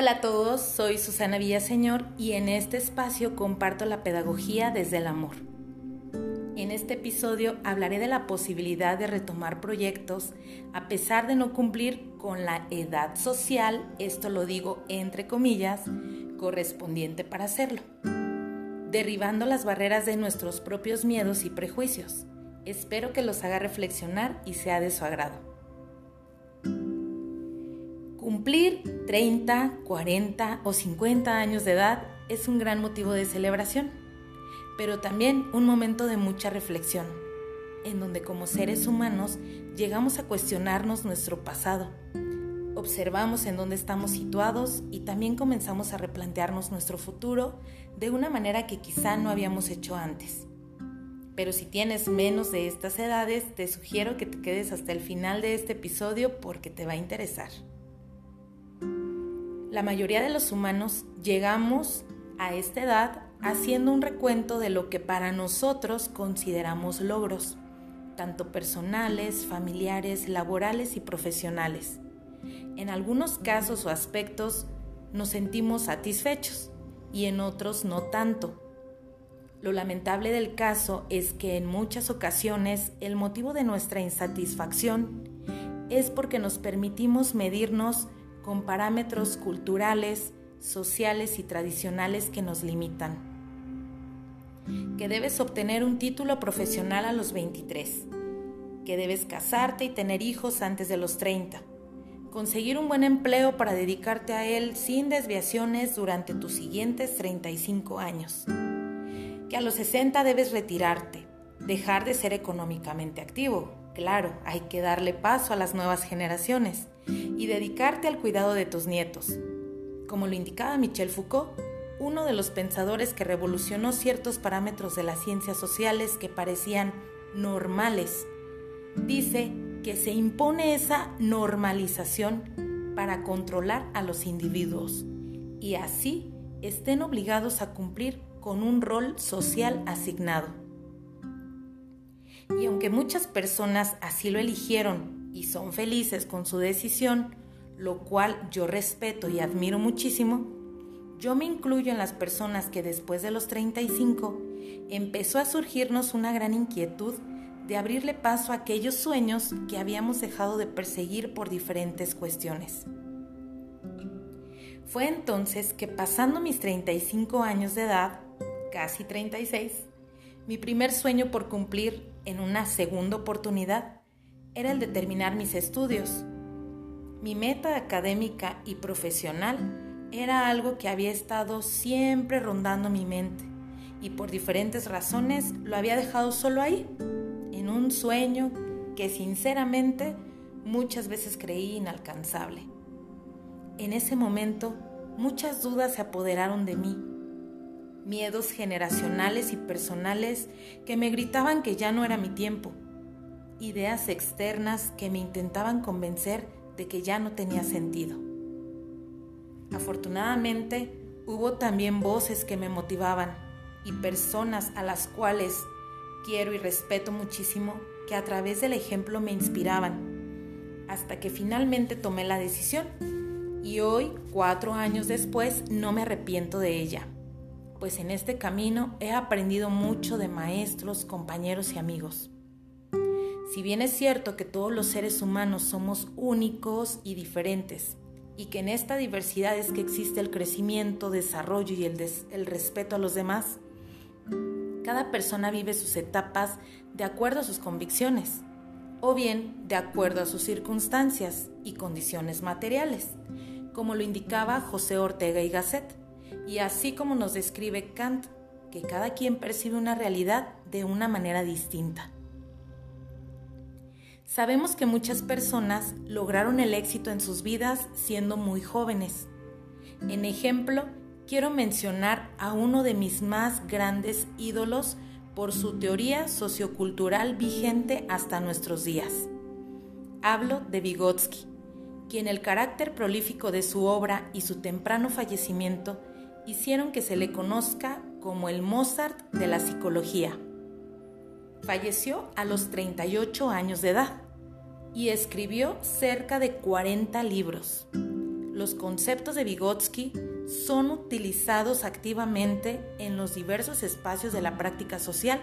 Hola a todos, soy Susana Villaseñor y en este espacio comparto la pedagogía desde el amor. En este episodio hablaré de la posibilidad de retomar proyectos a pesar de no cumplir con la edad social, esto lo digo entre comillas, correspondiente para hacerlo, derribando las barreras de nuestros propios miedos y prejuicios. Espero que los haga reflexionar y sea de su agrado. Cumplir 30, 40 o 50 años de edad es un gran motivo de celebración, pero también un momento de mucha reflexión, en donde como seres humanos llegamos a cuestionarnos nuestro pasado, observamos en dónde estamos situados y también comenzamos a replantearnos nuestro futuro de una manera que quizá no habíamos hecho antes. Pero si tienes menos de estas edades, te sugiero que te quedes hasta el final de este episodio porque te va a interesar. La mayoría de los humanos llegamos a esta edad haciendo un recuento de lo que para nosotros consideramos logros, tanto personales, familiares, laborales y profesionales. En algunos casos o aspectos nos sentimos satisfechos y en otros no tanto. Lo lamentable del caso es que en muchas ocasiones el motivo de nuestra insatisfacción es porque nos permitimos medirnos con parámetros culturales, sociales y tradicionales que nos limitan. Que debes obtener un título profesional a los 23. Que debes casarte y tener hijos antes de los 30. Conseguir un buen empleo para dedicarte a él sin desviaciones durante tus siguientes 35 años. Que a los 60 debes retirarte, dejar de ser económicamente activo, Claro, hay que darle paso a las nuevas generaciones y dedicarte al cuidado de tus nietos. Como lo indicaba Michel Foucault, uno de los pensadores que revolucionó ciertos parámetros de las ciencias sociales que parecían normales, dice que se impone esa normalización para controlar a los individuos y así estén obligados a cumplir con un rol social asignado. Y aunque muchas personas así lo eligieron y son felices con su decisión, lo cual yo respeto y admiro muchísimo, yo me incluyo en las personas que después de los 35 empezó a surgirnos una gran inquietud de abrirle paso a aquellos sueños que habíamos dejado de perseguir por diferentes cuestiones. Fue entonces que pasando mis 35 años de edad, casi 36, mi primer sueño por cumplir en una segunda oportunidad era el de terminar mis estudios. Mi meta académica y profesional era algo que había estado siempre rondando mi mente y por diferentes razones lo había dejado solo ahí, en un sueño que sinceramente muchas veces creí inalcanzable. En ese momento muchas dudas se apoderaron de mí miedos generacionales y personales que me gritaban que ya no era mi tiempo, ideas externas que me intentaban convencer de que ya no tenía sentido. Afortunadamente, hubo también voces que me motivaban y personas a las cuales quiero y respeto muchísimo que a través del ejemplo me inspiraban, hasta que finalmente tomé la decisión y hoy, cuatro años después, no me arrepiento de ella pues en este camino he aprendido mucho de maestros, compañeros y amigos. Si bien es cierto que todos los seres humanos somos únicos y diferentes, y que en esta diversidad es que existe el crecimiento, desarrollo y el, respeto a los demás, cada persona vive sus etapas de acuerdo a sus convicciones, o bien de acuerdo a sus circunstancias y condiciones materiales, como lo indicaba José Ortega y Gasset y así como nos describe Kant, que cada quien percibe una realidad de una manera distinta. Sabemos que muchas personas lograron el éxito en sus vidas siendo muy jóvenes. En ejemplo, quiero mencionar a uno de mis más grandes ídolos por su teoría sociocultural vigente hasta nuestros días. Hablo de Vygotsky, quien el carácter prolífico de su obra y su temprano fallecimiento hicieron que se le conozca como el Mozart de la psicología. Falleció a los 38 años de edad y escribió cerca de 40 libros, los conceptos de Vygotsky son utilizados activamente en los diversos espacios de la práctica social,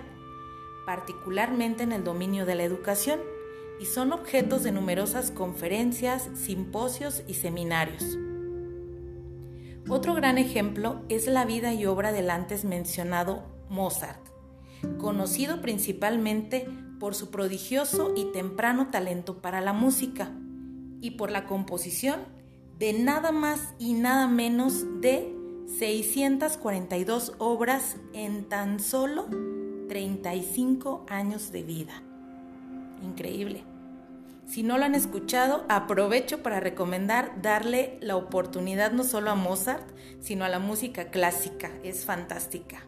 particularmente en el dominio de la educación, y son objetos de numerosas conferencias, simposios y seminarios. Otro gran ejemplo es la vida y obra del antes mencionado Mozart, conocido principalmente por su prodigioso y temprano talento para la música y por la composición de nada más y nada menos de 642 obras en tan solo 35 años de vida. Increíble. Si no lo han escuchado, aprovecho para recomendar darle la oportunidad no solo a Mozart, sino a la música clásica. Es fantástica.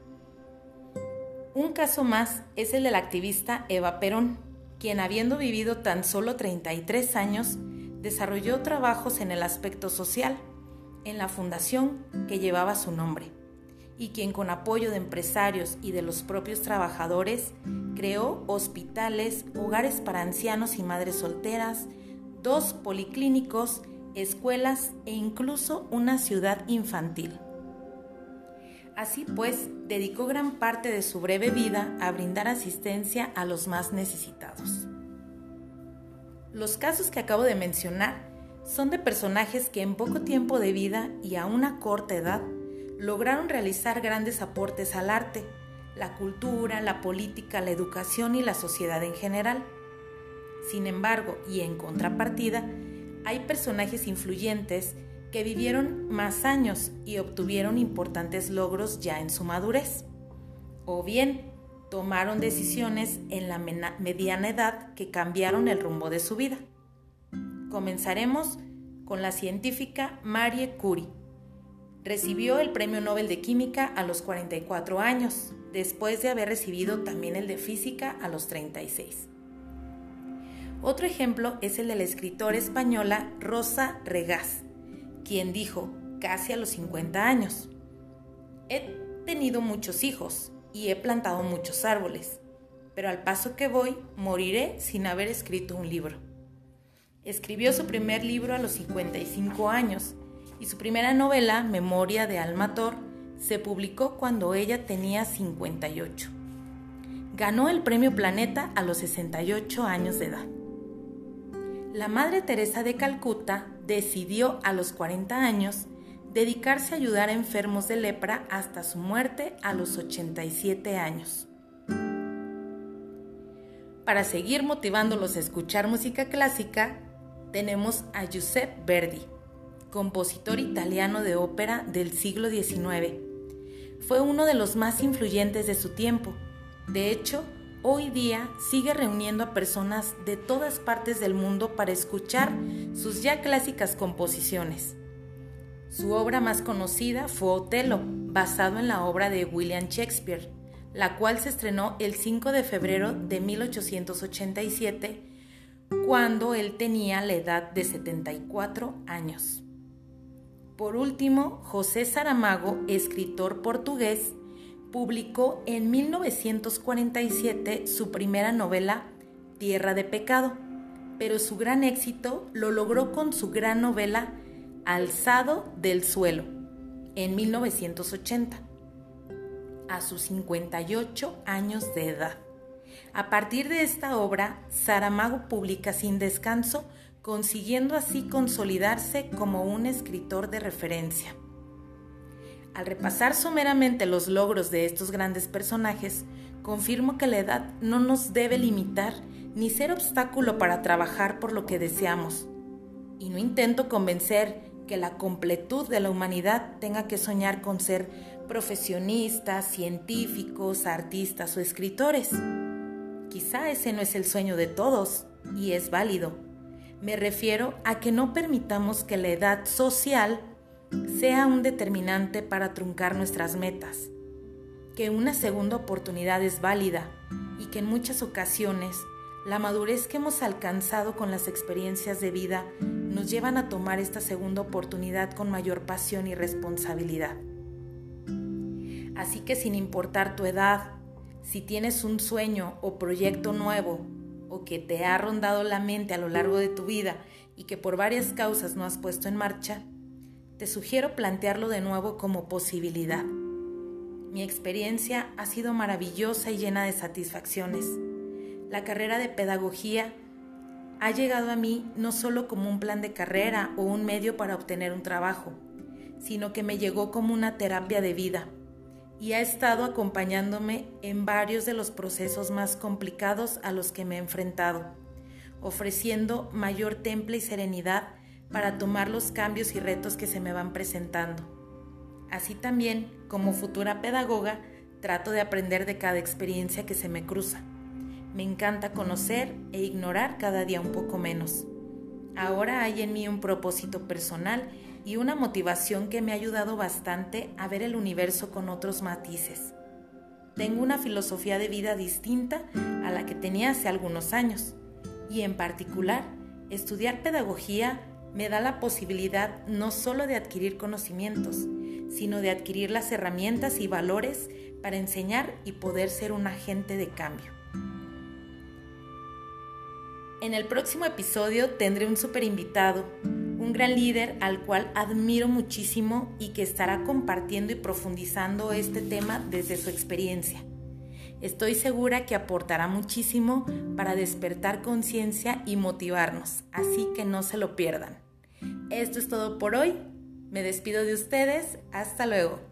Un caso más es el de la activista Eva Perón, quien habiendo vivido tan solo 33 años, desarrolló trabajos en el aspecto social, en la fundación que llevaba su nombre, y quien con apoyo de empresarios y de los propios trabajadores creó hospitales, hogares para ancianos y madres solteras, dos policlínicos, escuelas e incluso una ciudad infantil. Así pues, dedicó gran parte de su breve vida a brindar asistencia a los más necesitados. Los casos que acabo de mencionar son de personajes que en poco tiempo de vida y a una corta edad lograron realizar grandes aportes al arte, la cultura, la política, la educación y la sociedad en general. Sin embargo, y en contrapartida, hay personajes influyentes que vivieron más años y obtuvieron importantes logros ya en su madurez. O bien, tomaron decisiones en la mediana edad que cambiaron el rumbo de su vida. Comenzaremos con la científica Marie Curie. Recibió el Premio Nobel de Química a los 44 años, después de haber recibido también el de Física a los 36. Otro ejemplo es el de la escritora española Rosa Regás, quien dijo, casi a los 50 años, he tenido muchos hijos, y he plantado muchos árboles, pero al paso que voy moriré sin haber escrito un libro. Escribió su primer libro a los 55 años y su primera novela, Memoria de Almator, se publicó cuando ella tenía 58. Ganó el premio Planeta a los 68 años de edad. La Madre Teresa de Calcuta decidió a los 40 años dedicarse a ayudar a enfermos de lepra hasta su muerte a los 87 años. Para seguir motivándolos a escuchar música clásica, tenemos a Giuseppe Verdi, compositor italiano de ópera del siglo XIX. Fue uno de los más influyentes de su tiempo. De hecho, hoy día sigue reuniendo a personas de todas partes del mundo para escuchar sus ya clásicas composiciones. Su obra más conocida fue Otelo, basado en la obra de William Shakespeare, la cual se estrenó el 5 de febrero de 1887, cuando él tenía la edad de 74 años. Por último, José Saramago, escritor portugués, publicó en 1947 su primera novela, Tierra de Pecado, pero su gran éxito lo logró con su gran novela Alzado del suelo, en 1980, a sus 58 años de edad. A partir de esta obra, Saramago publica sin descanso, consiguiendo así consolidarse como un escritor de referencia. Al repasar someramente los logros de estos grandes personajes, confirmo que la edad no nos debe limitar ni ser obstáculo para trabajar por lo que deseamos. Y no intento convencer que la completud de la humanidad tenga que soñar con ser profesionistas, científicos, artistas o escritores. Quizá ese no es el sueño de todos y es válido. Me refiero a que no permitamos que la edad social sea un determinante para truncar nuestras metas, que una segunda oportunidad es válida y que en muchas ocasiones la madurez que hemos alcanzado con las experiencias de vida nos llevan a tomar esta segunda oportunidad con mayor pasión y responsabilidad. Así que sin importar tu edad, si tienes un sueño o proyecto nuevo o que te ha rondado la mente a lo largo de tu vida y que por varias causas no has puesto en marcha, te sugiero plantearlo de nuevo como posibilidad. Mi experiencia ha sido maravillosa y llena de satisfacciones. La carrera de pedagogía ha llegado a mí no solo como un plan de carrera o un medio para obtener un trabajo, sino que me llegó como una terapia de vida y ha estado acompañándome en varios de los procesos más complicados a los que me he enfrentado, ofreciendo mayor temple y serenidad para tomar los cambios y retos que se me van presentando. Así también, como futura pedagoga, trato de aprender de cada experiencia que se me cruza. Me encanta conocer e ignorar cada día un poco menos. Ahora hay en mí un propósito personal y una motivación que me ha ayudado bastante a ver el universo con otros matices. Tengo una filosofía de vida distinta a la que tenía hace algunos años y en particular estudiar pedagogía me da la posibilidad no solo de adquirir conocimientos, sino de adquirir las herramientas y valores para enseñar y poder ser un agente de cambio. En el próximo episodio tendré un super invitado, un gran líder al cual admiro muchísimo y que estará compartiendo y profundizando este tema desde su experiencia. Estoy segura que aportará muchísimo para despertar conciencia y motivarnos, así que no se lo pierdan. Esto es todo por hoy. Me despido de ustedes. Hasta luego.